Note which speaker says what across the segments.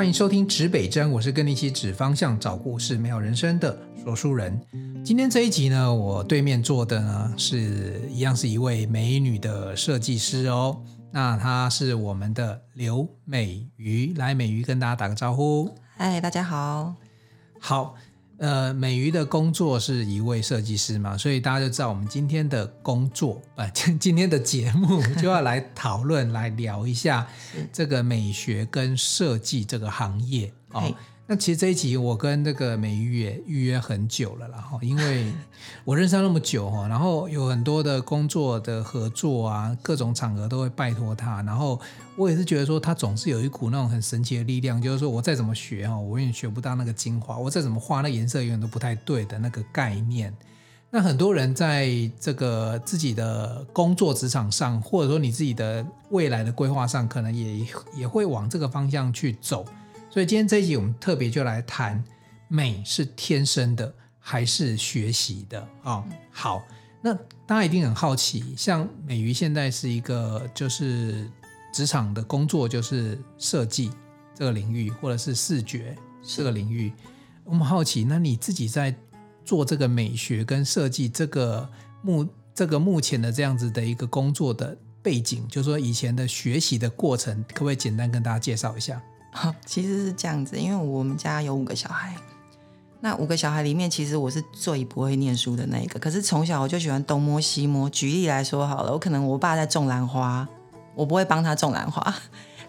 Speaker 1: 欢迎收听指北针，我是跟你一起指方向、找故事、美好人生的说书人。今天这一集呢，我对面坐的呢是一样是一位美女的设计师哦。那她是我们的刘美瑜，来，美瑜跟大家打个招呼。
Speaker 2: 嗨，大家好。
Speaker 1: 好。呃，美瑜的工作是一位设计师嘛，所以大家就知道我们今天的工作，啊，今天的节目 就要来讨论、来聊一下这个美学跟设计这个行业哦。那其实这一集我跟那个美玉也预约很久了啦，哈，因为我认识他那么久哈，然后有很多的工作的合作啊，各种场合都会拜托他，然后我也是觉得说他总是有一股那种很神奇的力量，就是说我再怎么学哈，我永远学不到那个精华，我再怎么画那颜色永远都不太对的那个概念。那很多人在这个自己的工作职场上，或者说你自己的未来的规划上，可能也也会往这个方向去走。所以今天这一集我们特别就来谈美是天生的还是学习的啊、哦？好，那大家一定很好奇，像美瑜现在是一个就是职场的工作就是设计这个领域，或者是视觉这个领域，我们好奇，那你自己在做这个美学跟设计这个目这个目前的这样子的一个工作的背景，就是说以前的学习的过程，可不可以简单跟大家介绍一下？
Speaker 2: 其实是这样子，因为我们家有五个小孩，那五个小孩里面，其实我是最不会念书的那一个。可是从小我就喜欢东摸西摸。举例来说好了，我可能我爸在种兰花，我不会帮他种兰花。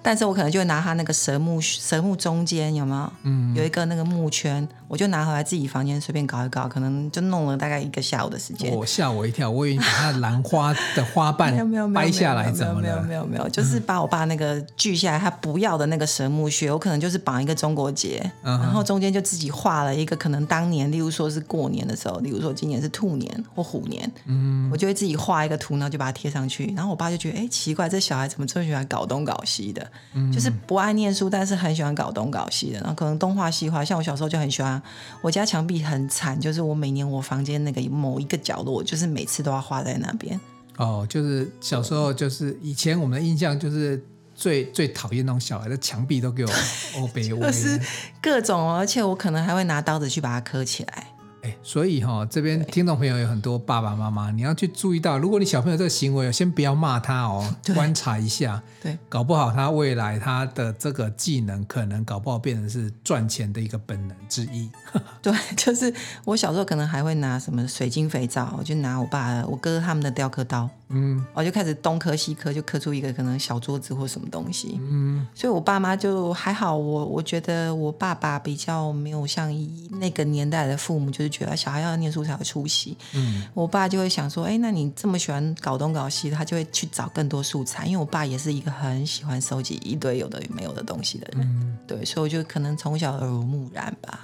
Speaker 2: 但是我可能就会拿他那个蛇木蛇木中间有没有？嗯，有一个那个木圈，我就拿回来自己房间随便搞一搞，可能就弄了大概一个下午的时间。
Speaker 1: 我吓我一跳，我以为把他兰花的花瓣 没有掰下来怎么了？
Speaker 2: 没有没有没有没有，就是把我爸那个锯下来他不要的那个蛇木屑，我可能就是绑一个中国结，嗯、然后中间就自己画了一个可能当年，例如说是过年的时候，例如说今年是兔年或虎年，嗯，我就会自己画一个图，然后就把它贴上去。然后我爸就觉得，哎，奇怪，这小孩怎么这么喜欢搞东搞西的？就是不爱念书，但是很喜欢搞东搞西的，然后可能东画西画。像我小时候就很喜欢，我家墙壁很惨，就是我每年我房间那个某一个角落，就是每次都要画在那边。
Speaker 1: 哦，就是小时候，就是以前我们的印象就是最最讨厌那种小孩的墙壁都给我 欧北，
Speaker 2: 就是各种，而且我可能还会拿刀子去把它刻起来。
Speaker 1: 哎，所以哈、哦，这边听众朋友有很多爸爸妈妈，你要去注意到，如果你小朋友这个行为，先不要骂他哦，观察一下，
Speaker 2: 对，
Speaker 1: 搞不好他未来他的这个技能，可能搞不好变成是赚钱的一个本能之一。
Speaker 2: 对，就是我小时候可能还会拿什么水晶肥皂，我就拿我爸、我哥他们的雕刻刀。嗯，我就开始东刻西刻，就刻出一个可能小桌子或什么东西。嗯，所以我爸妈就还好。我我觉得我爸爸比较没有像那个年代的父母，就是觉得小孩要念书才有出息。嗯，我爸就会想说，哎，那你这么喜欢搞东搞西，他就会去找更多素材。因为我爸也是一个很喜欢收集一堆有的没有的东西的人。嗯，对，所以我就可能从小耳濡目染吧。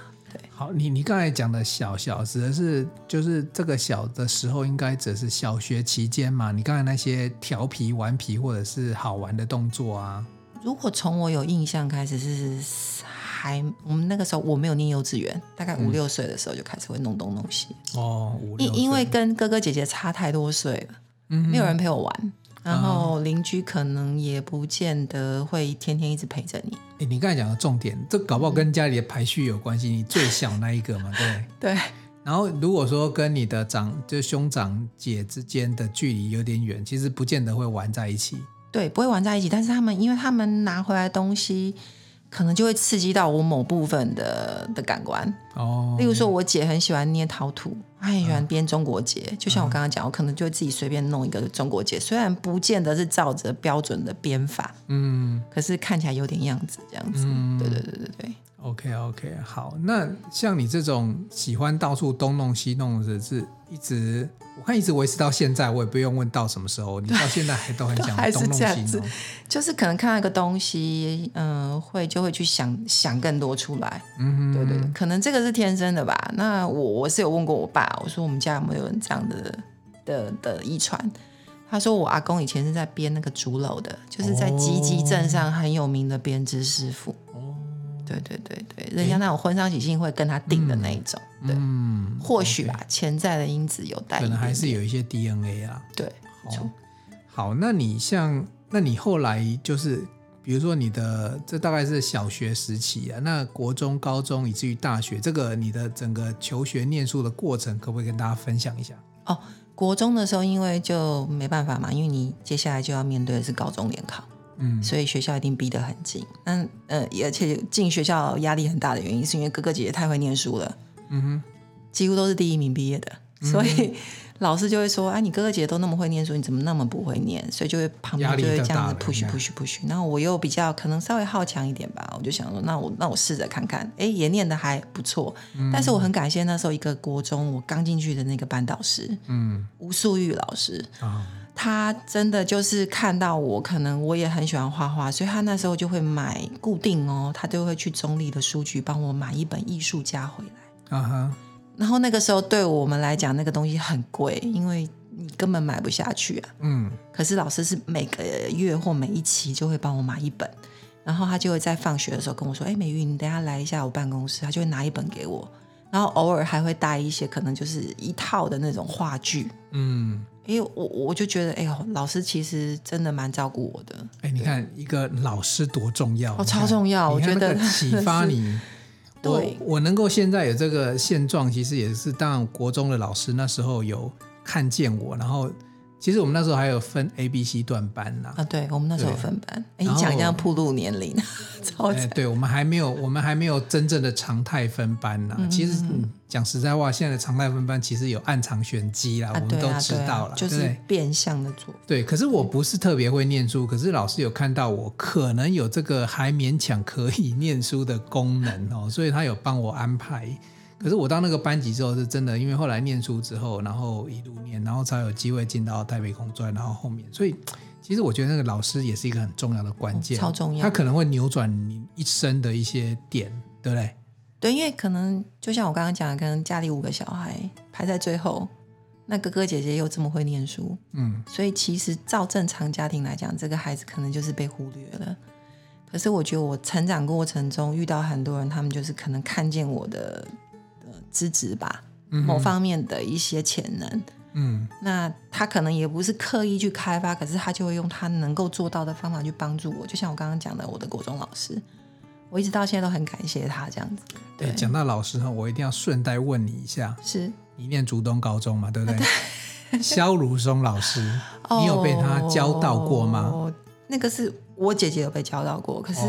Speaker 1: 好，你你刚才讲的小小指的是就是这个小的时候，应该只是小学期间嘛？你刚才那些调皮、顽皮或者是好玩的动作啊？
Speaker 2: 如果从我有印象开始是还我们那个时候我没有念幼稚园，大概五六岁的时候就开始会弄东弄西。
Speaker 1: 哦。
Speaker 2: 因因为跟哥哥姐姐差太多岁了，嗯，没有人陪我玩。然后邻居可能也不见得会天天一直陪着你。
Speaker 1: 哎，你刚才讲的重点，这搞不好跟家里的排序有关系。你最小那一个嘛，对
Speaker 2: 对。
Speaker 1: 然后如果说跟你的长就兄长姐之间的距离有点远，其实不见得会玩在一起。
Speaker 2: 对，不会玩在一起。但是他们，因为他们拿回来东西。可能就会刺激到我某部分的的感官。哦，例如说，我姐很喜欢捏陶土，她很喜欢编中国结，就像我刚刚讲，我可能就会自己随便弄一个中国结，虽然不见得是照着标准的编法，嗯，可是看起来有点样子，这样子，对对对对对。
Speaker 1: OK OK，好，那像你这种喜欢到处东弄西弄的，是一直我看一直维持到现在，我也不用问到什么时候，你到现在还都很 想东弄西弄，
Speaker 2: 就是可能看到一个东西，嗯、呃，会就会去想想更多出来，嗯哼，对对，可能这个是天生的吧。那我我是有问过我爸，我说我们家有没有人这样的的的遗传？他说我阿公以前是在编那个竹篓的，就是在集集镇上很有名的编织师傅。对对对对，人家那种婚丧喜庆会跟他订的那一种，嗯、对，嗯、或许吧潜在的因子有带，
Speaker 1: 可能还是有一些 DNA 啊。
Speaker 2: 对，
Speaker 1: 好，好，那你像，那你后来就是，比如说你的这大概是小学时期啊，那国中、高中以至于大学，这个你的整个求学念书的过程，可不可以跟大家分享一下？
Speaker 2: 哦，国中的时候，因为就没办法嘛，因为你接下来就要面对的是高中联考，嗯，所以学校一定逼得很紧。那呃，而且进学校压力很大的原因，是因为哥哥姐姐太会念书了，嗯哼，几乎都是第一名毕业的，所以。嗯老师就会说：“哎，你哥哥姐姐都那么会念书，你怎么那么不会念？”所以就会旁边就会这样子 push push push。然后我又比较可能稍微好强一点吧，我就想说：“那我那我试着看看。”哎，也念的还不错。嗯、但是我很感谢那时候一个国中我刚进去的那个班导师，嗯，吴素玉老师啊，他真的就是看到我可能我也很喜欢画画，所以他那时候就会买固定哦，他就会去中立的书局帮我买一本艺术家回来。啊哈。然后那个时候对我们来讲，那个东西很贵，因为你根本买不下去啊。嗯。可是老师是每个月或每一期就会帮我买一本，然后他就会在放学的时候跟我说：“哎，美玉，你等下来一下我办公室。”他就会拿一本给我，然后偶尔还会带一些可能就是一套的那种话剧。嗯。因为我我就觉得，哎呦，老师其实真的蛮照顾我的。
Speaker 1: 哎，你看一个老师多重要，
Speaker 2: 哦，超重要，我觉得
Speaker 1: 启发 你。对我我能够现在有这个现状，其实也是当国中的老师那时候有看见我，然后。其实我们那时候还有分 A、B、C 段班呐。啊，
Speaker 2: 对，我们那时候有分班。哎，你讲一下铺路年龄，超惨。
Speaker 1: 对，我们还没有，我们还没有真正的常态分班呐。其实讲实在话，现在的常态分班其实有暗藏玄机啦，我们都知道了，
Speaker 2: 就是变相的做。
Speaker 1: 对，可是我不是特别会念书，可是老师有看到我可能有这个还勉强可以念书的功能哦，所以他有帮我安排。可是我到那个班级之后，是真的，因为后来念书之后，然后一路念，然后才有机会进到台北工专，然后后面，所以其实我觉得那个老师也是一个很重要的关键，
Speaker 2: 超重要，
Speaker 1: 他可能会扭转你一生的一些点，对不对？
Speaker 2: 对，因为可能就像我刚刚讲的，可能家里五个小孩排在最后，那哥哥姐姐又这么会念书，嗯，所以其实照正常家庭来讲，这个孩子可能就是被忽略了。可是我觉得我成长过程中遇到很多人，他们就是可能看见我的。资质吧，某方面的一些潜能，嗯，那他可能也不是刻意去开发，可是他就会用他能够做到的方法去帮助我。就像我刚刚讲的，我的国中老师，我一直到现在都很感谢他这样子。
Speaker 1: 对，讲到老师哈，我一定要顺带问你一下，
Speaker 2: 是
Speaker 1: 你念竹东高中嘛？对不对？肖如松老师，你有被他教到过吗？
Speaker 2: 哦，那个是我姐姐有被教到过，可是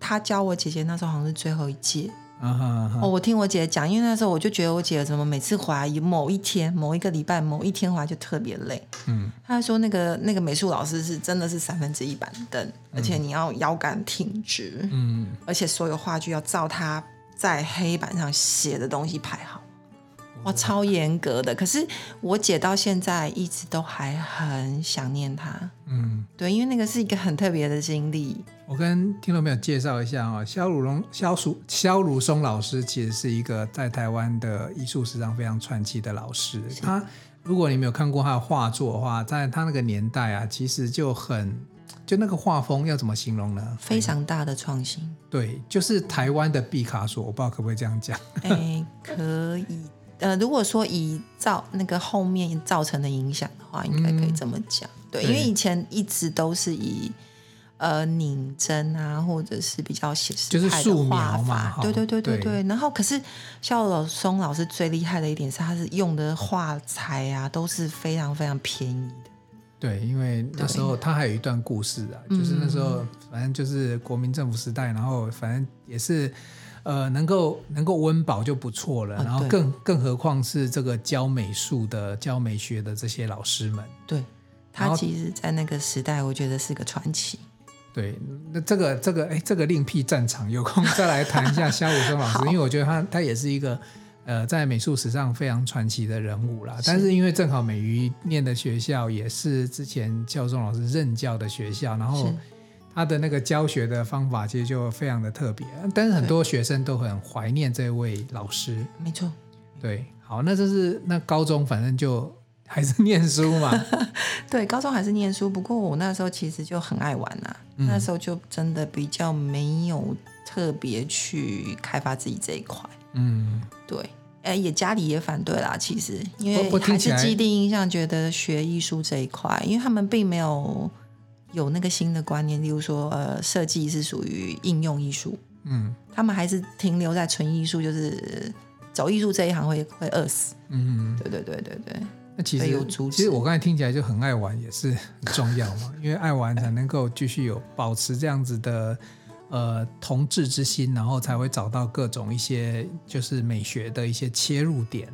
Speaker 2: 他教我姐姐那时候好像是最后一届。Uh uh. 哦，我听我姐讲，因为那时候我就觉得我姐怎么每次回来某一天、某一个礼拜、某一天回来就特别累。嗯，她说那个那个美术老师是真的是三分之一板凳，嗯、而且你要腰杆挺直，嗯，而且所有话剧要照他在黑板上写的东西排好。哇，超严格的！可是我姐到现在一直都还很想念他。嗯，对，因为那个是一个很特别的经历。
Speaker 1: 我跟听众朋友介绍一下啊，萧如龙、萧淑、萧如松老师其实是一个在台湾的艺术史上非常传奇的老师。他，如果你没有看过他的画作的话，在他那个年代啊，其实就很，就那个画风要怎么形容呢？
Speaker 2: 非常大的创新。
Speaker 1: 对，就是台湾的毕卡索，我不知道可不可以这样讲。
Speaker 2: 哎，可以。呃，如果说以造那个后面造成的影响的话，应该可以这么讲。嗯、对，因为以前一直都是以呃拧针啊，或者是比较写实派的画法。对对对对对。对，然后，可是肖老松老师最厉害的一点是，他是用的画材啊，都是非常非常便宜的。
Speaker 1: 对，因为那时候他还有一段故事啊，就是那时候反正就是国民政府时代，然后反正也是。呃，能够能够温饱就不错了，啊、然后更更何况是这个教美术的、教美学的这些老师们。
Speaker 2: 对，他其实，在那个时代，我觉得是个传奇。
Speaker 1: 对，那这个这个，哎，这个另辟战场，有空再来谈一下肖武生老师，因为我觉得他他也是一个呃，在美术史上非常传奇的人物啦。是但是因为正好美瑜念的学校也是之前教宗老师任教的学校，然后。他的那个教学的方法其实就非常的特别，但是很多学生都很怀念这位老师。
Speaker 2: 没错，
Speaker 1: 对，好，那就是那高中反正就还是念书嘛。
Speaker 2: 对，高中还是念书，不过我那时候其实就很爱玩呐、啊，嗯、那时候就真的比较没有特别去开发自己这一块。嗯，对，哎，也家里也反对啦，其实因为还是既定印象觉得学艺术这一块，因为他们并没有。有那个新的观念，例如说，呃，设计是属于应用艺术，嗯，他们还是停留在纯艺术，就是走艺术这一行会会饿死，嗯，对对对对对。
Speaker 1: 那其实其实我刚才听起来就很爱玩，也是很重要嘛，因为爱玩才能够继续有保持这样子的呃同志之心，然后才会找到各种一些就是美学的一些切入点。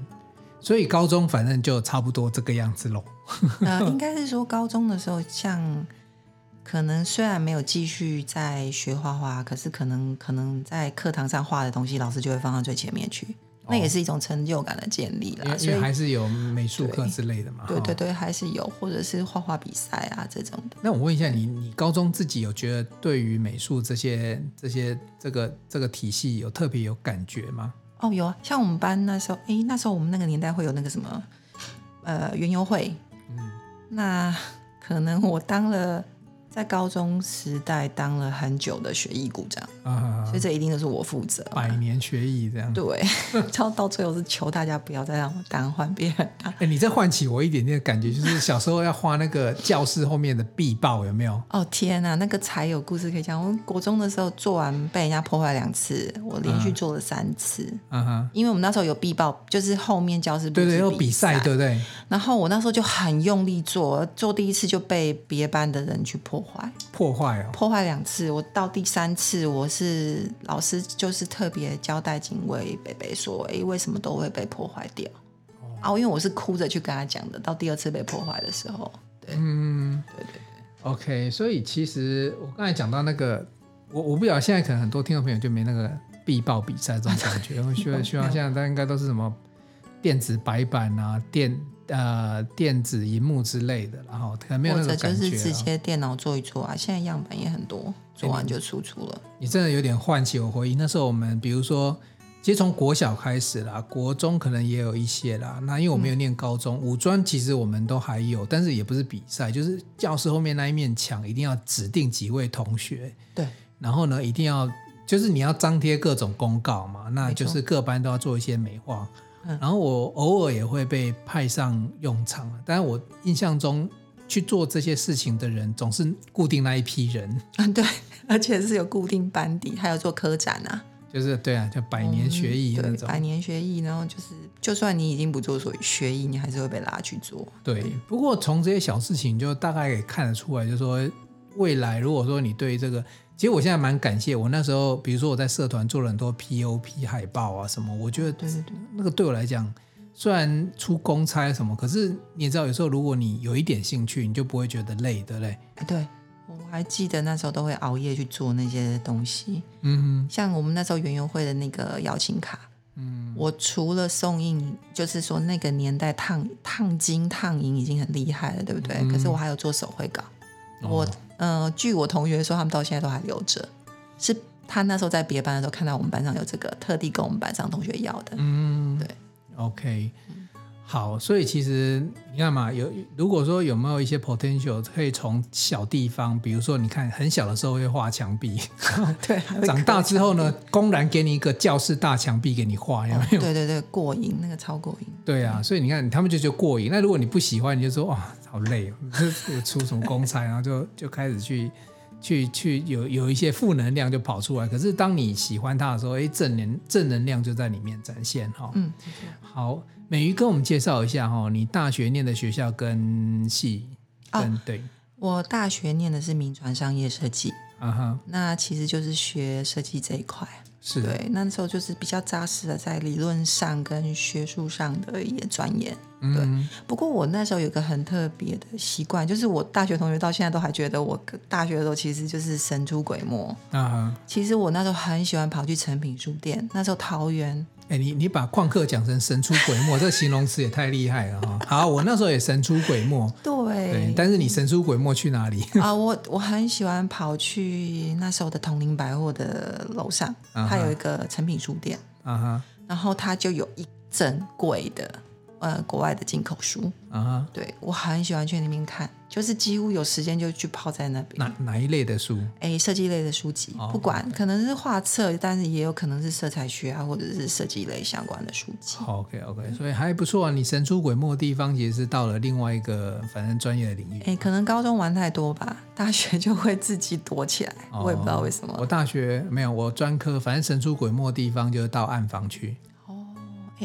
Speaker 1: 所以高中反正就差不多这个样子喽。
Speaker 2: 呃，应该是说高中的时候，像可能虽然没有继续在学画画，可是可能可能在课堂上画的东西，老师就会放到最前面去，哦、那也是一种成就感的建立啦。
Speaker 1: 因为还是有美术课之类的嘛。
Speaker 2: 对对对，还是有，或者是画画比赛啊这种的。
Speaker 1: 那我问一下你，你高中自己有觉得对于美术这些这些这个这个体系有特别有感觉吗？
Speaker 2: 哦，有啊，像我们班那时候，哎，那时候我们那个年代会有那个什么，呃，园游会，嗯，那 可能我当了。在高中时代当了很久的学艺股长，啊，所以这一定都是我负责。
Speaker 1: 百年学艺这样。
Speaker 2: 对，到到最后是求大家不要再让我当，换别人当。
Speaker 1: 哎，你这唤起我一点点的感觉，就是小时候要画那个教室后面的壁报，有没有？
Speaker 2: 哦天哪，那个才有故事可以讲。我国中的时候做完被人家破坏两次，我连续做了三次。嗯哼，因为我们那时候有壁报，就是后面教室对对有比赛，对不对？然后我那时候就很用力做，做第一次就被别班的人去破。破坏，
Speaker 1: 破坏哦，
Speaker 2: 破坏两次，我到第三次，我是老师，就是特别交代警卫北北说，哎，为什么都会被破坏掉？哦，啊，因为我是哭着去跟他讲的，到第二次被破坏的时候，对，嗯，对对对
Speaker 1: ，OK，所以其实我刚才讲到那个，我我不晓得现在可能很多听众朋友就没那个必报比赛这种感觉，我希望希望现在大家应该都是什么电子白板啊电。呃，电子荧幕之类的，然后可能没有那种感觉，或者
Speaker 2: 就是直接电脑做一做啊。现在样板也很多，做完就输出了。
Speaker 1: 你真的有点唤起我回忆。那时候我们，比如说，其实从国小开始啦，国中可能也有一些啦。那因为我没有念高中，嗯、五专其实我们都还有，但是也不是比赛，就是教室后面那一面墙一定要指定几位同学。
Speaker 2: 对。
Speaker 1: 然后呢，一定要就是你要张贴各种公告嘛，那就是各班都要做一些美化。然后我偶尔也会被派上用场，但是我印象中去做这些事情的人总是固定那一批人
Speaker 2: 嗯，对，而且是有固定班底，还有做科展啊，
Speaker 1: 就是对啊，就百年学艺那种，
Speaker 2: 嗯、百年学艺，然后就是就算你已经不做所谓学艺，你还是会被拉去做。
Speaker 1: 对，对不过从这些小事情就大概也看得出来，就是说未来如果说你对这个。其实我现在蛮感谢我那时候，比如说我在社团做了很多 POP 海报啊什么，我觉得对对对，那个对我来讲，虽然出公差什么，可是你也知道，有时候如果你有一点兴趣，你就不会觉得累，对不对？
Speaker 2: 对，我还记得那时候都会熬夜去做那些东西。嗯哼，像我们那时候园游会的那个邀请卡，嗯，我除了送印，就是说那个年代烫烫金烫银已经很厉害了，对不对？嗯、可是我还有做手绘稿，哦、我。嗯、呃，据我同学说，他们到现在都还留着。是他那时候在别班的时候看到我们班上有这个，特地跟我们班上同学要的。嗯，对
Speaker 1: ，OK，好。所以其实你看嘛，有如果说有没有一些 potential 可以从小地方，比如说你看很小的时候会画墙壁，
Speaker 2: 对，
Speaker 1: 长大之后呢，公然给你一个教室大墙壁给你画，有没有？
Speaker 2: 对对对，过瘾，那个超过瘾。
Speaker 1: 对啊，所以你看他们就觉得过瘾。那如果你不喜欢，你就说哇。好累哦，出什么公差，然后就就开始去去去有有一些负能量就跑出来。可是当你喜欢他的时候，哎，正能正能量就在里面展现哈。嗯，好，美瑜跟我们介绍一下哈，你大学念的学校跟系跟、哦、对，
Speaker 2: 我大学念的是名传商业设计，啊哈，那其实就是学设计这一块。
Speaker 1: 是
Speaker 2: 对，那时候就是比较扎实的在理论上跟学术上的一些钻研。对，嗯、不过我那时候有个很特别的习惯，就是我大学同学到现在都还觉得我大学的时候其实就是神出鬼没。啊哈，其实我那时候很喜欢跑去诚品书店，那时候桃园。
Speaker 1: 哎，你你把旷课讲成神出鬼没，这形容词也太厉害了哈！好，我那时候也神出鬼没，
Speaker 2: 对，
Speaker 1: 对，但是你神出鬼没去哪里
Speaker 2: 啊？我我很喜欢跑去那时候的同林百货的楼上，它有一个成品书店，啊哈，然后它就有一整柜的呃国外的进口书啊，对我很喜欢去那边看，就是几乎有时间就去泡在那边。
Speaker 1: 哪哪一类的书？
Speaker 2: 哎，设计类的书籍，哦、不管可能是画册，但是也有可能是色彩学啊，或者是设计类相关的书籍。
Speaker 1: OK OK，所以还不错啊。你神出鬼没的地方，其实是到了另外一个反正专业的领域。
Speaker 2: 哎，可能高中玩太多吧，大学就会自己躲起来，哦、我也不知道为什么。
Speaker 1: 我大学没有，我专科反正神出鬼没的地方就是到暗房去。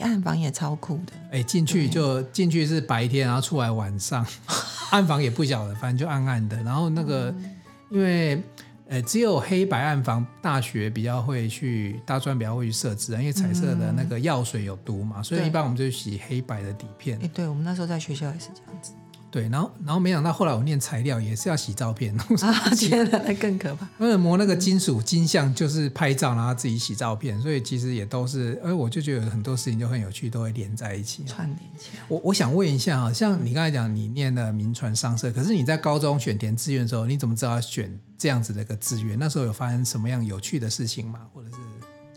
Speaker 2: 暗房也超酷的，
Speaker 1: 哎，进去就进去是白天，然后出来晚上，暗房也不晓得，反正就暗暗的。然后那个，嗯、因为呃，只有黑白暗房，大学比较会去，大专比较会去设置啊，因为彩色的那个药水有毒嘛，嗯、所以一般我们就洗黑白的底片。
Speaker 2: 哎，对，我们那时候在学校也是这样子。
Speaker 1: 对，然后然后没想到后来我念材料也是要洗照片，
Speaker 2: 啊，天哪，那更可怕。
Speaker 1: 为了磨那个金属金像就是拍照，然后自己洗照片，所以其实也都是，哎，我就觉得很多事情就很有趣，都会连在一起，
Speaker 2: 串联起来。
Speaker 1: 我我想问一下啊，像你刚才讲你念的名传商社，可是你在高中选填志愿的时候，你怎么知道要选这样子的一个志愿？那时候有发生什么样有趣的事情吗？或者是？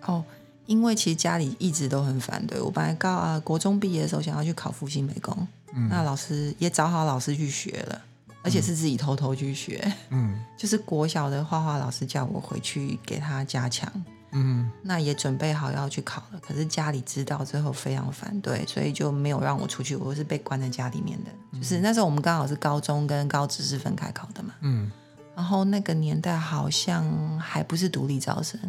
Speaker 2: 哦，因为其实家里一直都很反对，我本来高啊国中毕业的时候想要去考复兴美工。嗯、那老师也找好老师去学了，而且是自己偷偷去学。嗯，就是国小的画画老师叫我回去给他加强。嗯，那也准备好要去考了，可是家里知道之后非常反对，所以就没有让我出去。我是被关在家里面的。嗯、就是那时候我们刚好是高中跟高职是分开考的嘛。嗯，然后那个年代好像还不是独立招生。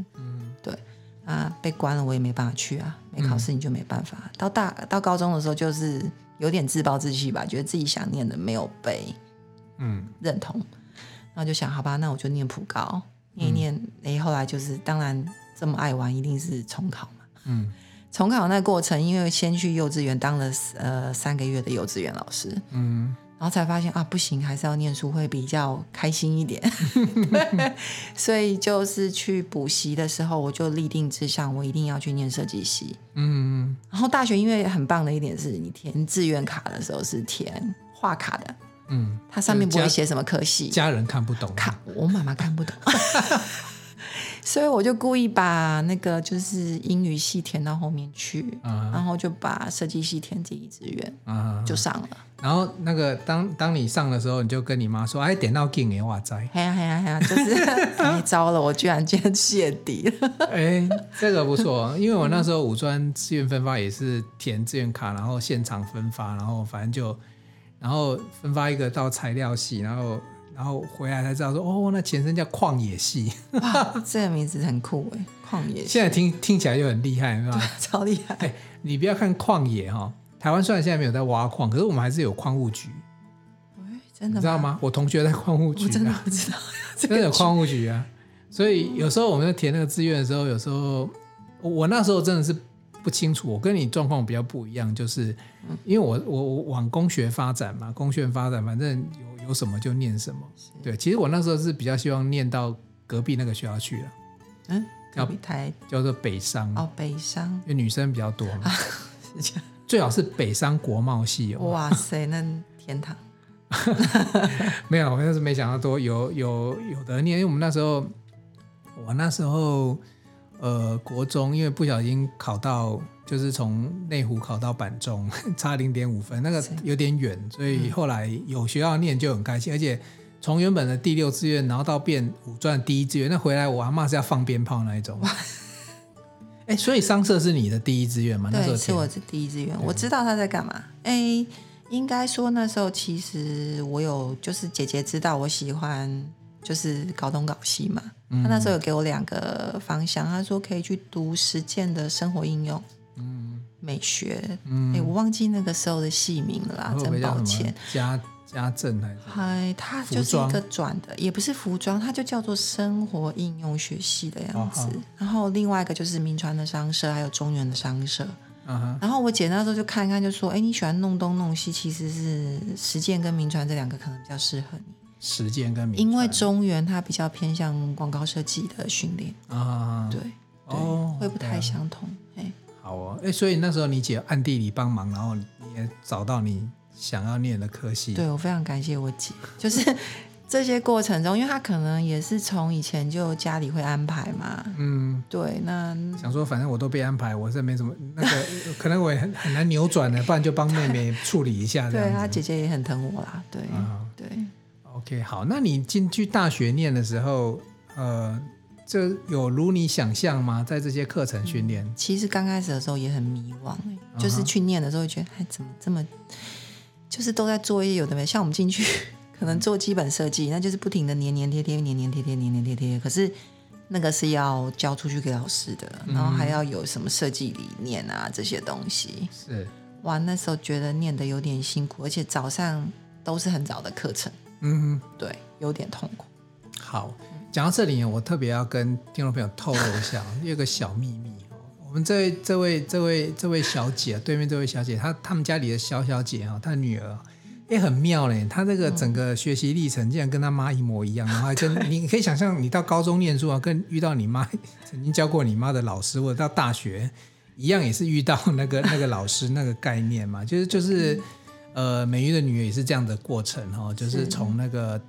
Speaker 2: 啊，被关了我也没办法去啊，没考试你就没办法。嗯、到大到高中的时候就是。有点自暴自弃吧，觉得自己想念的没有被嗯认同，嗯、然后就想好吧，那我就念普高，念一念，哎、嗯，后来就是当然这么爱玩，一定是重考嘛。嗯，重考那个过程，因为先去幼稚园当了呃三个月的幼稚园老师，嗯。然后才发现啊，不行，还是要念书会比较开心一点。所以就是去补习的时候，我就立定志向，我一定要去念设计系。嗯，然后大学因为很棒的一点是你填志愿卡的时候是填画卡的，嗯，它上面不会写什么科系，
Speaker 1: 家人看不懂，
Speaker 2: 卡我妈妈看不懂。所以我就故意把那个就是英语系填到后面去，uh huh. 然后就把设计系填第一志愿，uh huh. 就上了。
Speaker 1: 然后那个当当你上的时候，你就跟你妈说：“哎，点到进哎，哇塞！”
Speaker 2: 哎呀哎呀哎呀，就是 太糟了，我居然居然泄底了。
Speaker 1: 哎，这个不错，因为我那时候五专志愿分发也是填志愿卡，然后现场分发，然后反正就然后分发一个到材料系，然后。然后回来才知道说哦，那前身叫旷野系，
Speaker 2: 哇，这个名字很酷哎，旷野系。
Speaker 1: 现在听听起来就很厉害，是吧？
Speaker 2: 超厉害。
Speaker 1: 哎，你不要看旷野哈，台湾虽然现在没有在挖矿，可是我们还是有矿物局。真的？你知道吗？我同学在矿物局，我
Speaker 2: 真的不知道，
Speaker 1: 真的有矿物局啊。所以有时候我们在填那个志愿的时候，有时候我那时候真的是不清楚。我跟你状况比较不一样，就是因为我我我往工学发展嘛，工学发展，反正有。有什么就念什么，对，其实我那时候是比较希望念到隔壁那个学校去了，
Speaker 2: 嗯，隔壁台。
Speaker 1: 叫做北商。
Speaker 2: 哦，北商，
Speaker 1: 因为女生比较多嘛，
Speaker 2: 是这样，
Speaker 1: 最好是北商国贸系哦，
Speaker 2: 哇塞，那天堂，
Speaker 1: 没有，我那时候没想到多有有有的念，因为我们那时候，我那时候呃国中，因为不小心考到。就是从内湖考到板中，差零点五分，那个有点远，所以后来有学校念就很开心。而且从原本的第六志愿，然后到变五专第一志愿，那回来我阿嬷是要放鞭炮那一种。哎，所以商社是你的第一志愿吗？
Speaker 2: 对，
Speaker 1: 那时候
Speaker 2: 是我的第一志愿。我知道他在干嘛。哎，应该说那时候其实我有，就是姐姐知道我喜欢，就是搞东搞西嘛。他那时候有给我两个方向，他说可以去读实践的生活应用。嗯，美学，嗯，哎，我忘记那个时候的戏名了啦，真抱歉。
Speaker 1: 家家政还是？
Speaker 2: 嗨，它就是一个转的，也不是服装，它就叫做生活应用学系的样子。然后另外一个就是名传的商社，还有中原的商社。然后我姐那时候就看一看，就说：“哎，你喜欢弄东弄西，其实是实践跟名传这两个可能比较适合你。
Speaker 1: 实践跟铭传，
Speaker 2: 因为中原它比较偏向广告设计的训练啊，对，哦，会不太相同，哎。”
Speaker 1: 好哦，哎，所以那时候你姐暗地里帮忙，然后你也找到你想要念的科系。
Speaker 2: 对，我非常感谢我姐，就是这些过程中，因为她可能也是从以前就家里会安排嘛，嗯，对，那
Speaker 1: 想说反正我都被安排，我这没什么那个，可能我也很很难扭转的，不然就帮妹妹处理一下。
Speaker 2: 对，她姐姐也很疼我啦，对，嗯、对。
Speaker 1: OK，好，那你进去大学念的时候，呃，这有如你想象吗？在这些课程训练，嗯、
Speaker 2: 其实刚开始的时候也很迷惘，就是去念的时候觉得，哎，怎么这么，就是都在做一些有的没，像我们进去。可能做基本设计，那就是不停的粘粘贴贴、粘粘贴贴、粘粘贴贴。可是那个是要交出去给老师的，然后还要有什么设计理念啊这些东西。是哇，那时候觉得念的有点辛苦，而且早上都是很早的课程。嗯，对，有点痛苦。
Speaker 1: 好，讲到这里，我特别要跟听众朋友透露一下，有个小秘密。我们这位、这位、这位、这位小姐，对面这位小姐，她他们家里的小小姐啊，她女儿。也很妙嘞，他这个整个学习历程竟然跟他妈一模一样，然后还跟你可以想象，你到高中念书啊，跟遇到你妈曾经教过你妈的老师，或者到大学一样，也是遇到那个那个老师那个概念嘛，就是就是呃，美玉的女儿也是这样的过程哈，就是从那个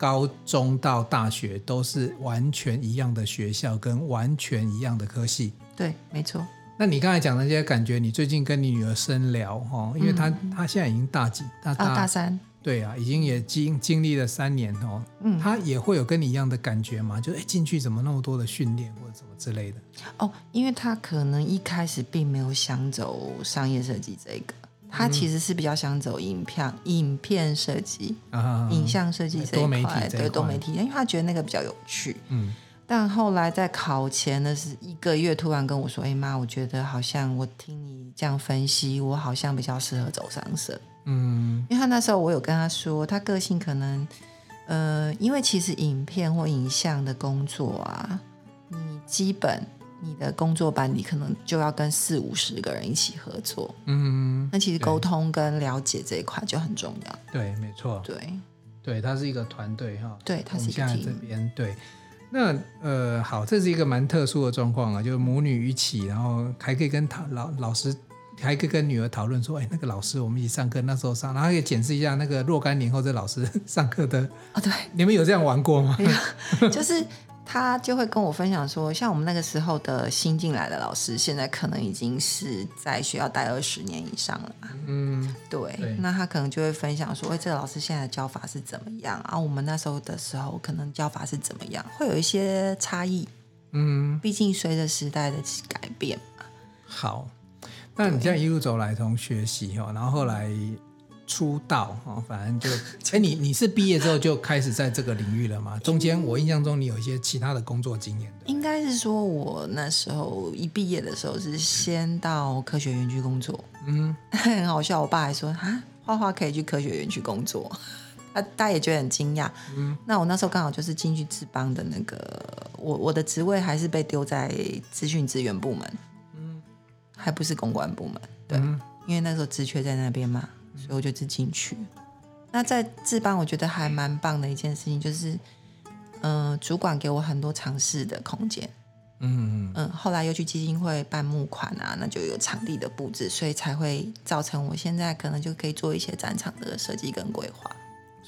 Speaker 1: 高中到大学都是完全一样的学校跟完全一样的科系，
Speaker 2: 对，没错。
Speaker 1: 那你刚才讲的那些感觉，你最近跟你女儿深聊哈，因为她、嗯、她现在已经大几大大、
Speaker 2: 哦、大三，
Speaker 1: 对啊，已经也经经历了三年哦，嗯，她也会有跟你一样的感觉吗？就哎进去怎么那么多的训练或者什么之类的？
Speaker 2: 哦，因为她可能一开始并没有想走商业设计这个，她其实是比较想走影片影片设计啊，影像设计这一块，多媒体对多媒体，因为他觉得那个比较有趣，嗯。但后来在考前的是一个月，突然跟我说：“哎妈，我觉得好像我听你这样分析，我好像比较适合走商社。”嗯，因为他那时候我有跟他说，他个性可能，呃，因为其实影片或影像的工作啊，你基本你的工作班你可能就要跟四五十个人一起合作。嗯，那其实沟通跟了解这一块就很重要。
Speaker 1: 对，没错。
Speaker 2: 对，
Speaker 1: 对，它是一个团队哈。
Speaker 2: 对，它是一个团队。这
Speaker 1: 边对。那呃好，这是一个蛮特殊的状况啊，就是母女一起，然后还可以跟讨老老师，还可以跟女儿讨论说，哎，那个老师我们一起上课，那时候上，然后可以检视一下那个若干年后这老师 上课的。
Speaker 2: 哦，对，
Speaker 1: 你们有这样玩过吗？
Speaker 2: 就是。他就会跟我分享说，像我们那个时候的新进来的老师，现在可能已经是在学校待二十年以上了。嗯，对。对，那他可能就会分享说，哎，这个老师现在的教法是怎么样啊？我们那时候的时候，可能教法是怎么样，会有一些差异。嗯，毕竟随着时代的改变嘛。
Speaker 1: 好，那你这样一路走来，从学习哈，然后后来。出道哦，反正就 哎，你你是毕业之后就开始在这个领域了吗？中间我印象中你有一些其他的工作经验。
Speaker 2: 应该是说，我那时候一毕业的时候是先到科学园区工作。嗯，很好笑，我爸还说啊，画画可以去科学园区工作，他大家也觉得很惊讶。嗯，那我那时候刚好就是进去志邦的那个，我我的职位还是被丢在资讯资源部门，嗯，还不是公关部门，对，嗯，因为那时候职缺在那边嘛。所以我就自进去。那在自办，我觉得还蛮棒的一件事情，就是，嗯、呃，主管给我很多尝试的空间。嗯嗯。后来又去基金会办募款啊，那就有场地的布置，所以才会造成我现在可能就可以做一些展场的设计跟规划。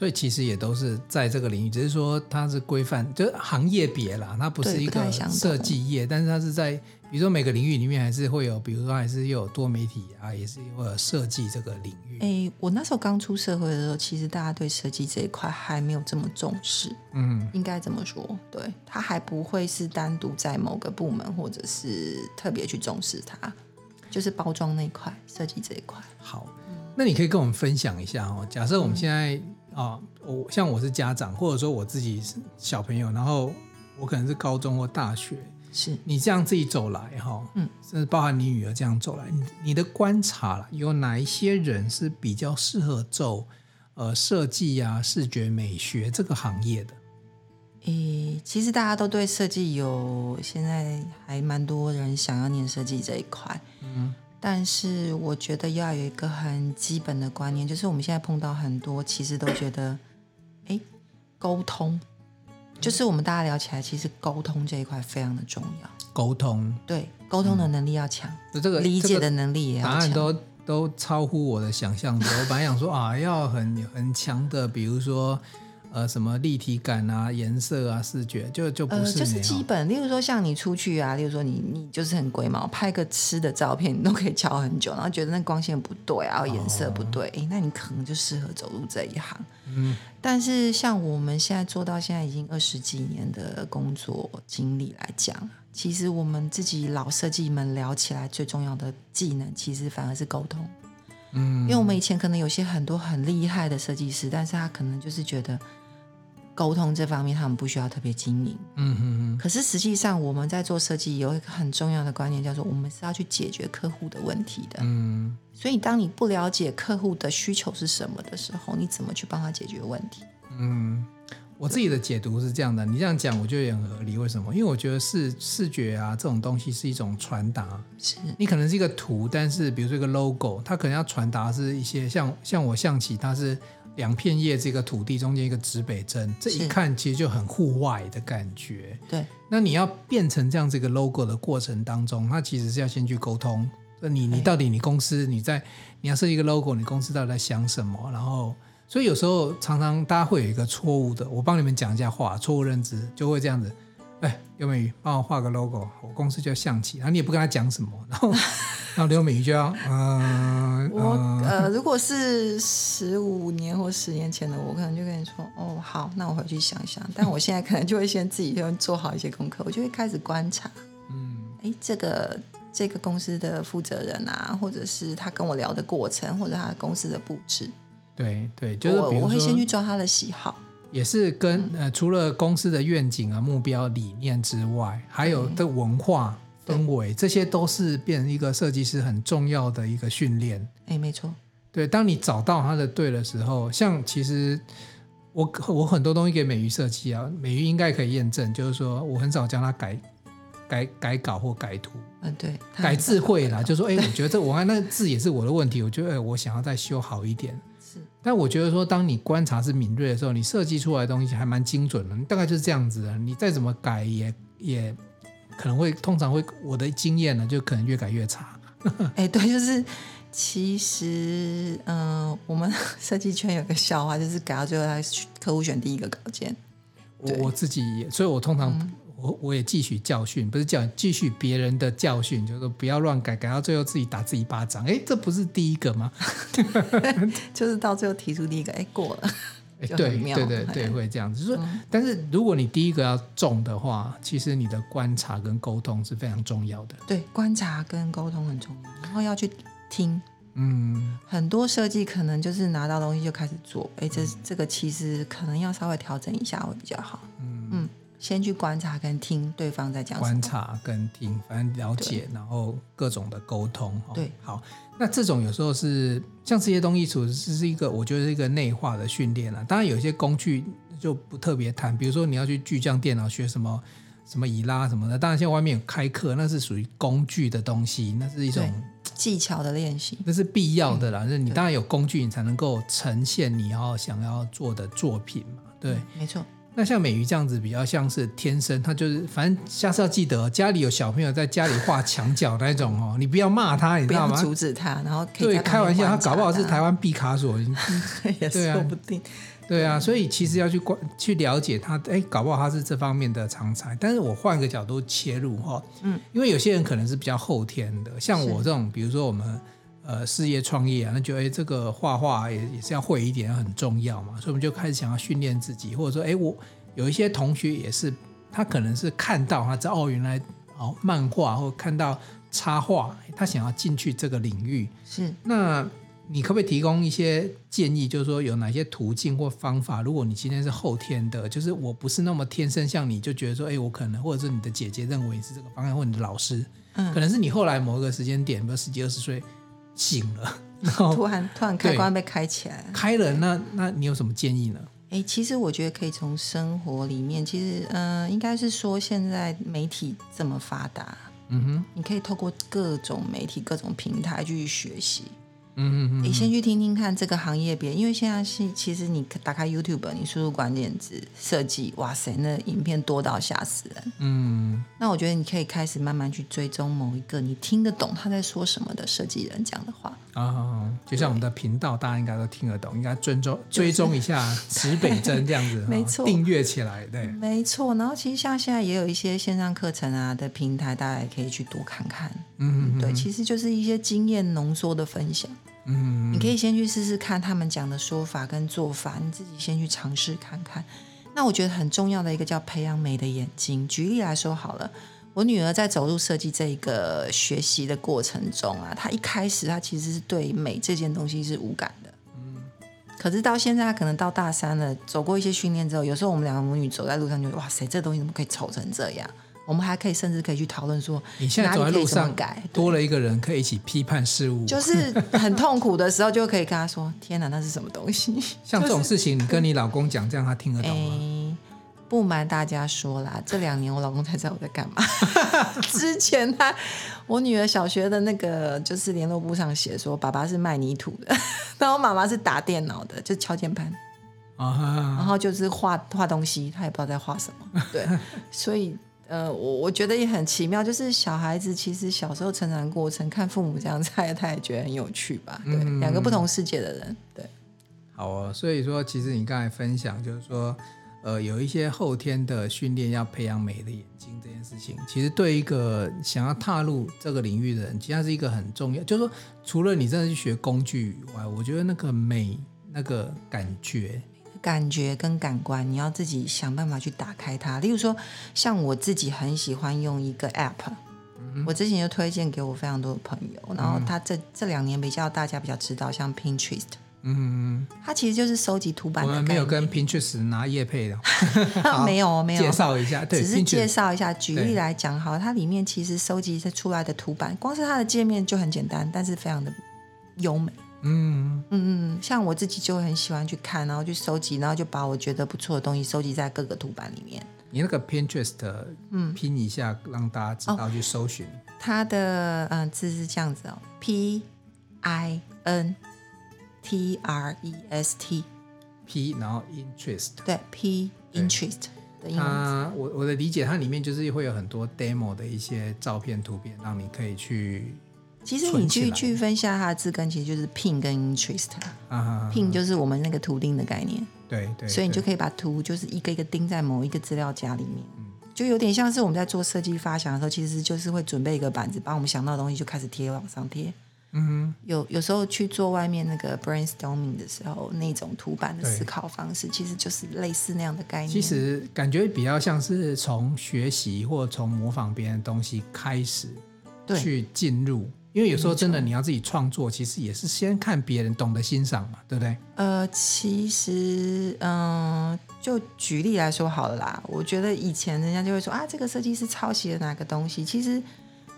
Speaker 1: 所以其实也都是在这个领域，只是说它是规范，就是行业别啦，它不是一个设计业，但是它是在。比如说每个领域里面还是会有，比如说还是又有多媒体啊，也是会有设计这个领域。
Speaker 2: 哎，我那时候刚出社会的时候，其实大家对设计这一块还没有这么重视。嗯，应该这么说，对，它还不会是单独在某个部门，或者是特别去重视它，就是包装那一块，设计这一块。
Speaker 1: 好，那你可以跟我们分享一下哦。假设我们现在啊，我、像我是家长，或者说我自己是小朋友，然后我可能是高中或大学。
Speaker 2: 是
Speaker 1: 你这样自己走来哈，嗯，甚至包含你女儿这样走来，你你的观察了，有哪一些人是比较适合走呃设计啊、视觉美学这个行业的？
Speaker 2: 诶，其实大家都对设计有，现在还蛮多人想要念设计这一块，嗯，但是我觉得要有一个很基本的观念，就是我们现在碰到很多，其实都觉得，哎，沟通。就是我们大家聊起来，其实沟通这一块非常的重要。
Speaker 1: 沟通，
Speaker 2: 对，沟通的能力要强，嗯、这个理解的能力也要强。答案
Speaker 1: 都都超乎我的想象。我本来想说啊，要很很强的，比如说呃什么立体感啊、颜色啊、视觉，就就不是、呃、
Speaker 2: 就是基本。例如说像你出去啊，例如说你你就是很龟毛，拍个吃的照片，你都可以瞧很久，然后觉得那光线不对啊，颜色不对，哎、哦，那你可能就适合走入这一行。嗯，但是像我们现在做到现在已经二十几年的工作经历来讲。其实我们自己老设计们聊起来，最重要的技能其实反而是沟通。嗯，因为我们以前可能有些很多很厉害的设计师，但是他可能就是觉得沟通这方面他们不需要特别经营。嗯嗯嗯。可是实际上我们在做设计有一个很重要的观念，叫做我们是要去解决客户的问题的。嗯。所以当你不了解客户的需求是什么的时候，你怎么去帮他解决问题？嗯。
Speaker 1: 我自己的解读是这样的，你这样讲我觉得也很合理。为什么？因为我觉得视视觉啊这种东西是一种传达。是你可能是一个图，但是比如说一个 logo，它可能要传达是一些像像我象棋，它是两片叶这个土地中间一个指北针，这一看其实就很户外的感觉。
Speaker 2: 对。
Speaker 1: 那你要变成这样这个 logo 的过程当中，它其实是要先去沟通。那你你到底你公司你在你要设计一个 logo，你公司到底在想什么？然后。所以有时候常常大家会有一个错误的，我帮你们讲一下话，错误认知就会这样子。哎，刘美瑜帮我画个 logo，我公司叫象棋，然后你也不跟他讲什么，然后然后刘美瑜就要嗯，
Speaker 2: 我呃，如果是十五年或十年前的我，可能就跟你说，哦，好，那我回去想想。但我现在可能就会先自己先做好一些功课，我就会开始观察，嗯，哎，这个这个公司的负责人啊，或者是他跟我聊的过程，或者他公司的布置。
Speaker 1: 对对，就是
Speaker 2: 我会先去抓他的喜好，
Speaker 1: 也是跟、嗯、呃除了公司的愿景啊、目标、理念之外，还有的文化氛围，这些都是变成一个设计师很重要的一个训练。
Speaker 2: 哎，没错。
Speaker 1: 对，当你找到他的对的时候，像其实我我很多东西给美瑜设计啊，美瑜应该可以验证，就是说我很少将他改。改改稿或改图，
Speaker 2: 嗯，对，
Speaker 1: 改字会啦，就说，哎，我觉得这我看那个字也是我的问题，我觉得，哎，我想要再修好一点。是，但我觉得说，当你观察是敏锐的时候，你设计出来的东西还蛮精准的，大概就是这样子的。你再怎么改也，也也可能会，通常会，我的经验呢，就可能越改越差。
Speaker 2: 哎，对，就是其实，嗯、呃，我们设计圈有个笑话，就是改到最后，他客户选第一个稿件。
Speaker 1: 我我自己也，所以我通常。嗯我我也汲取教训，不是叫汲取别人的教训，就是说不要乱改，改到最后自己打自己巴掌。哎，这不是第一个吗？
Speaker 2: 就是到最后提出第一个，哎，过了。
Speaker 1: 哎，对对对对，会这样子。就是说，嗯，但是如果你第一个要中的话，其实你的观察跟沟通是非常重要的。
Speaker 2: 对，观察跟沟通很重要，然后要去听。嗯，很多设计可能就是拿到东西就开始做，哎，这这个其实可能要稍微调整一下会比较好。嗯嗯。先去观察跟听对方在讲什么。
Speaker 1: 观察跟听，反正了解，然后各种的沟通。
Speaker 2: 对，
Speaker 1: 好，那这种有时候是像这些东西，其实是一个我觉得是一个内化的训练了。当然，有些工具就不特别谈，比如说你要去巨匠电脑学什么什么以拉什么的。当然，现在外面有开课，那是属于工具的东西，那是一种
Speaker 2: 技巧的练习，
Speaker 1: 那是必要的啦。就是你当然有工具，你才能够呈现你要想要做的作品嘛。对，
Speaker 2: 没错。
Speaker 1: 那像美瑜这样子比较像是天生，他就是反正下次要记得，家里有小朋友在家里画墙角那种哦，你不要骂他，你知道吗？
Speaker 2: 阻止他，然后可以
Speaker 1: 对开玩笑，他搞不好是台湾毕卡索，
Speaker 2: 也说不定。
Speaker 1: 对啊，所以其实要去关去了解他，哎，搞不好他是这方面的常才。但是我换个角度切入哈，嗯，因为有些人可能是比较后天的，像我这种，比如说我们。呃，事业创业啊，那觉得哎，这个画画也也是要会一点，很重要嘛，所以我们就开始想要训练自己，或者说，哎，我有一些同学也是，他可能是看到他知道哦，原来哦，漫画或看到插画，他想要进去这个领域，
Speaker 2: 是。
Speaker 1: 那你可不可以提供一些建议，就是说有哪些途径或方法？如果你今天是后天的，就是我不是那么天生像你，就觉得说，哎，我可能或者是你的姐姐认为是这个方向，或者你的老师，嗯，可能是你后来某一个时间点，比如十几二十岁。醒了，然后
Speaker 2: 突然突然开关被开起来了，
Speaker 1: 开了，那那你有什么建议呢？
Speaker 2: 哎，其实我觉得可以从生活里面，其实嗯、呃，应该是说现在媒体这么发达，嗯哼，你可以透过各种媒体、各种平台去学习。嗯嗯嗯，你先去听听看这个行业别，因为现在是其实你打开 YouTube，你输入关键字设计，哇塞，那影片多到吓死人。嗯，那我觉得你可以开始慢慢去追踪某一个你听得懂他在说什么的设计人讲的话。
Speaker 1: 啊、哦，就像我们的频道，大家应该都听得懂，应该尊重追踪一下指北针这样子，
Speaker 2: 没错，
Speaker 1: 订阅起来，对，
Speaker 2: 没错。然后其实像现在也有一些线上课程啊的平台，大家也可以去多看看。嗯，嗯，对，其实就是一些经验浓缩的分享。嗯，你可以先去试试看他们讲的说法跟做法，你自己先去尝试看看。那我觉得很重要的一个叫培养美的眼睛。举例来说好了。我女儿在走入设计这一个学习的过程中啊，她一开始她其实是对美这件东西是无感的，嗯，可是到现在她可能到大三了，走过一些训练之后，有时候我们两个母女走在路上就哇塞，这东西怎么可以丑成这样？我们还可以甚至可以去讨论说，
Speaker 1: 你现在走在路上改多了一个人可以一起批判事物，
Speaker 2: 就是很痛苦的时候就可以跟她说：“天哪，那是什么东西？”
Speaker 1: 像这种事情，你跟你老公讲，这样他听得懂吗？欸
Speaker 2: 不瞒大家说啦，这两年我老公才知道我在干嘛。之前他，我女儿小学的那个就是联络簿上写说，爸爸是卖泥土的，然后妈妈是打电脑的，就敲键盘，uh -huh. 然后就是画画东西，他也不知道在画什么。对，所以呃，我我觉得也很奇妙，就是小孩子其实小时候成长过程，看父母这样在，他也觉得很有趣吧？对，嗯、两个不同世界的人，对。
Speaker 1: 好哦，所以说，其实你刚才分享就是说。呃，有一些后天的训练，要培养美的眼睛这件事情，其实对一个想要踏入这个领域的人，其实它是一个很重要。就是说，除了你真的去学工具以外，我觉得那个美，那个感觉、
Speaker 2: 感觉跟感官，你要自己想办法去打开它。例如说，像我自己很喜欢用一个 App，嗯，我之前就推荐给我非常多的朋友，然后他这这两年比较大家比较知道，像 Pinterest。嗯，它其实就是收集图版的。
Speaker 1: 我们没有跟 Pinterest 拿业配的，
Speaker 2: 没有没有。
Speaker 1: 介绍一下，对，
Speaker 2: 只是介绍一下。举例来讲，好，它里面其实收集出来的图版，光是它的界面就很简单，但是非常的优美。嗯嗯嗯，像我自己就很喜欢去看，然后去收集，然后就把我觉得不错的东西收集在各个图版里面。
Speaker 1: 你那个 Pinterest，嗯，拼一下让大家知道去搜寻。
Speaker 2: 它的嗯字是这样子哦，P I N。T R E S T，P
Speaker 1: 然后 interest，
Speaker 2: 对 P interest 的英文。
Speaker 1: 它我我的理解，它里面就是会有很多 demo 的一些照片图片，让你可以去。
Speaker 2: 其实你去区分下它的字根，其实就是 pin 跟 interest。啊，pin 就是我们那个图钉的概念。
Speaker 1: 对对。
Speaker 2: 所以你就可以把图就是一个一个钉在某一个资料夹里面，嗯，就有点像是我们在做设计发想的时候，其实就是会准备一个板子，把我们想到的东西就开始贴往上贴。嗯哼，有有时候去做外面那个 brainstorming 的时候，那种图版的思考方式，其实就是类似那样的概念。
Speaker 1: 其实感觉比较像是从学习或从模仿别人的东西开始，去进入。因为有时候真的你要自己创作，其实也是先看别人懂得欣赏嘛，对不对？
Speaker 2: 呃，其实，嗯、呃，就举例来说好了啦。我觉得以前人家就会说啊，这个设计师抄袭了哪个东西，其实。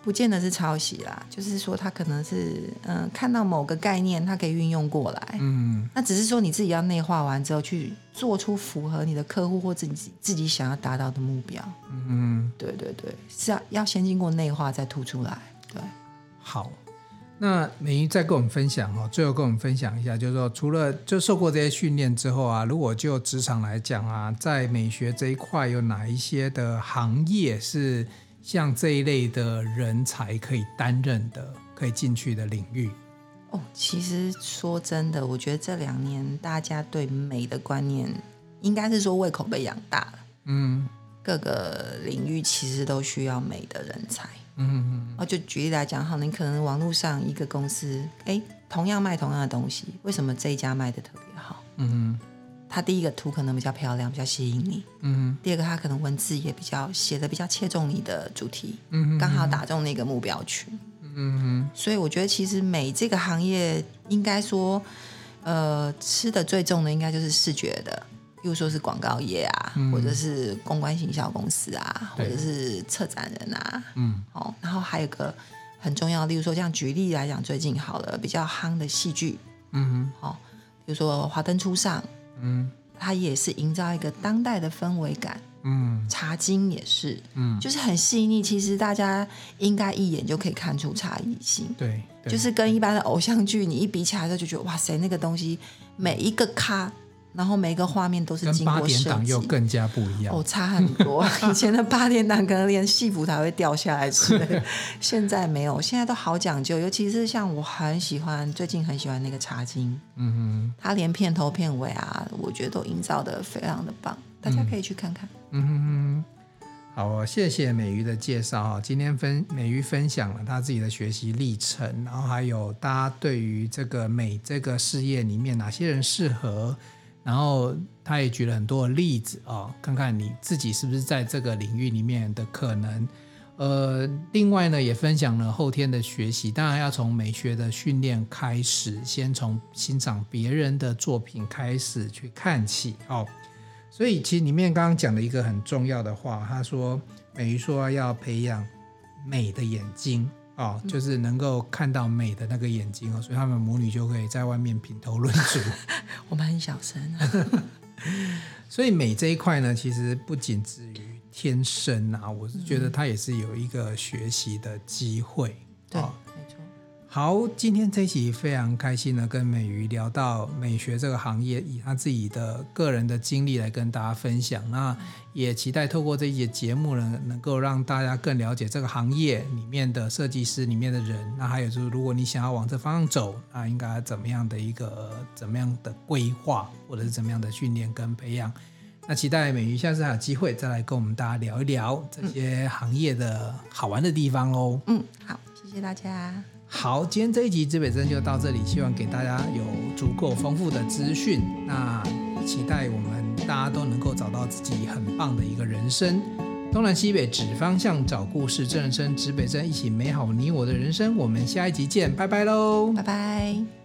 Speaker 2: 不见得是抄袭啦，就是说他可能是嗯、呃、看到某个概念，他可以运用过来。嗯，那只是说你自己要内化完之后，去做出符合你的客户或自己自己想要达到的目标。嗯，对对对，是要要先经过内化再突出来。对，
Speaker 1: 好，那美伶再跟我们分享哦，最后跟我们分享一下，就是说除了就受过这些训练之后啊，如果就职场来讲啊，在美学这一块有哪一些的行业是？像这一类的人才可以担任的、可以进去的领域
Speaker 2: 哦。其实说真的，我觉得这两年大家对美的观念，应该是说胃口被养大了。嗯，各个领域其实都需要美的人才。嗯嗯。哦，就举例来讲，哈，你可能网络上一个公司，哎，同样卖同样的东西，为什么这一家卖的特别好？嗯。它第一个图可能比较漂亮，比较吸引你。嗯。第二个，它可能文字也比较写的比较切中你的主题。嗯。刚好打中那个目标群。嗯。所以我觉得，其实美这个行业，应该说，呃，吃的最重的应该就是视觉的，比如说是广告业啊，嗯、或者是公关行销公司啊，或者是策展人啊。嗯。哦，然后还有个很重要，例如说，像举例来讲，最近好了比较夯的戏剧。嗯。好，比如说《华灯初上》。嗯，它也是营造一个当代的氛围感。嗯，茶经也是，嗯，就是很细腻。其实大家应该一眼就可以看出差异性。
Speaker 1: 对，对，
Speaker 2: 就是跟一般的偶像剧你一比起来，就觉得哇塞，那个东西每一个咖然后每一个画面都是经过设
Speaker 1: 计。八点档又更加不一样。
Speaker 2: 哦，差很多。以前的八点档可能连戏服台会掉下来之类，现在没有，现在都好讲究。尤其是像我很喜欢，最近很喜欢那个茶金，嗯哼，他连片头片尾啊，我觉得都营造的非常的棒，大家可以去看看。嗯哼哼。
Speaker 1: 好哦，谢谢美瑜的介绍哈。今天分美瑜分享了她自己的学习历程，然后还有大家对于这个美这个事业里面哪些人适合，然后他也举了很多例子啊，看看你自己是不是在这个领域里面的可能。呃，另外呢，也分享了后天的学习，当然要从美学的训练开始，先从欣赏别人的作品开始去看起哦。所以其实里面刚刚讲了一个很重要的话，他说美于说要培养美的眼睛哦，就是能够看到美的那个眼睛哦，所以他们母女就可以在外面品头论足。
Speaker 2: 我们很小声。
Speaker 1: 所以美这一块呢，其实不仅止于天生啊，我是觉得它也是有一个学习的机会。
Speaker 2: 对。
Speaker 1: 好，今天这一集非常开心的跟美瑜聊到美学这个行业，以她自己的个人的经历来跟大家分享。那也期待透过这一节节目呢，能够让大家更了解这个行业里面的设计师里面的人。那还有就是，如果你想要往这方向走，那应该怎么样的一个怎么样的规划，或者是怎么样的训练跟培养？那期待美瑜下次还有机会再来跟我们大家聊一聊这些行业的好玩的地方哦。
Speaker 2: 嗯，好，谢谢大家。
Speaker 1: 好，今天这一集指北针就到这里，希望给大家有足够丰富的资讯。那期待我们大家都能够找到自己很棒的一个人生。东南西北指方向，找故事，正人生指北针，一起美好你我的人生。我们下一集见，拜拜喽，
Speaker 2: 拜拜。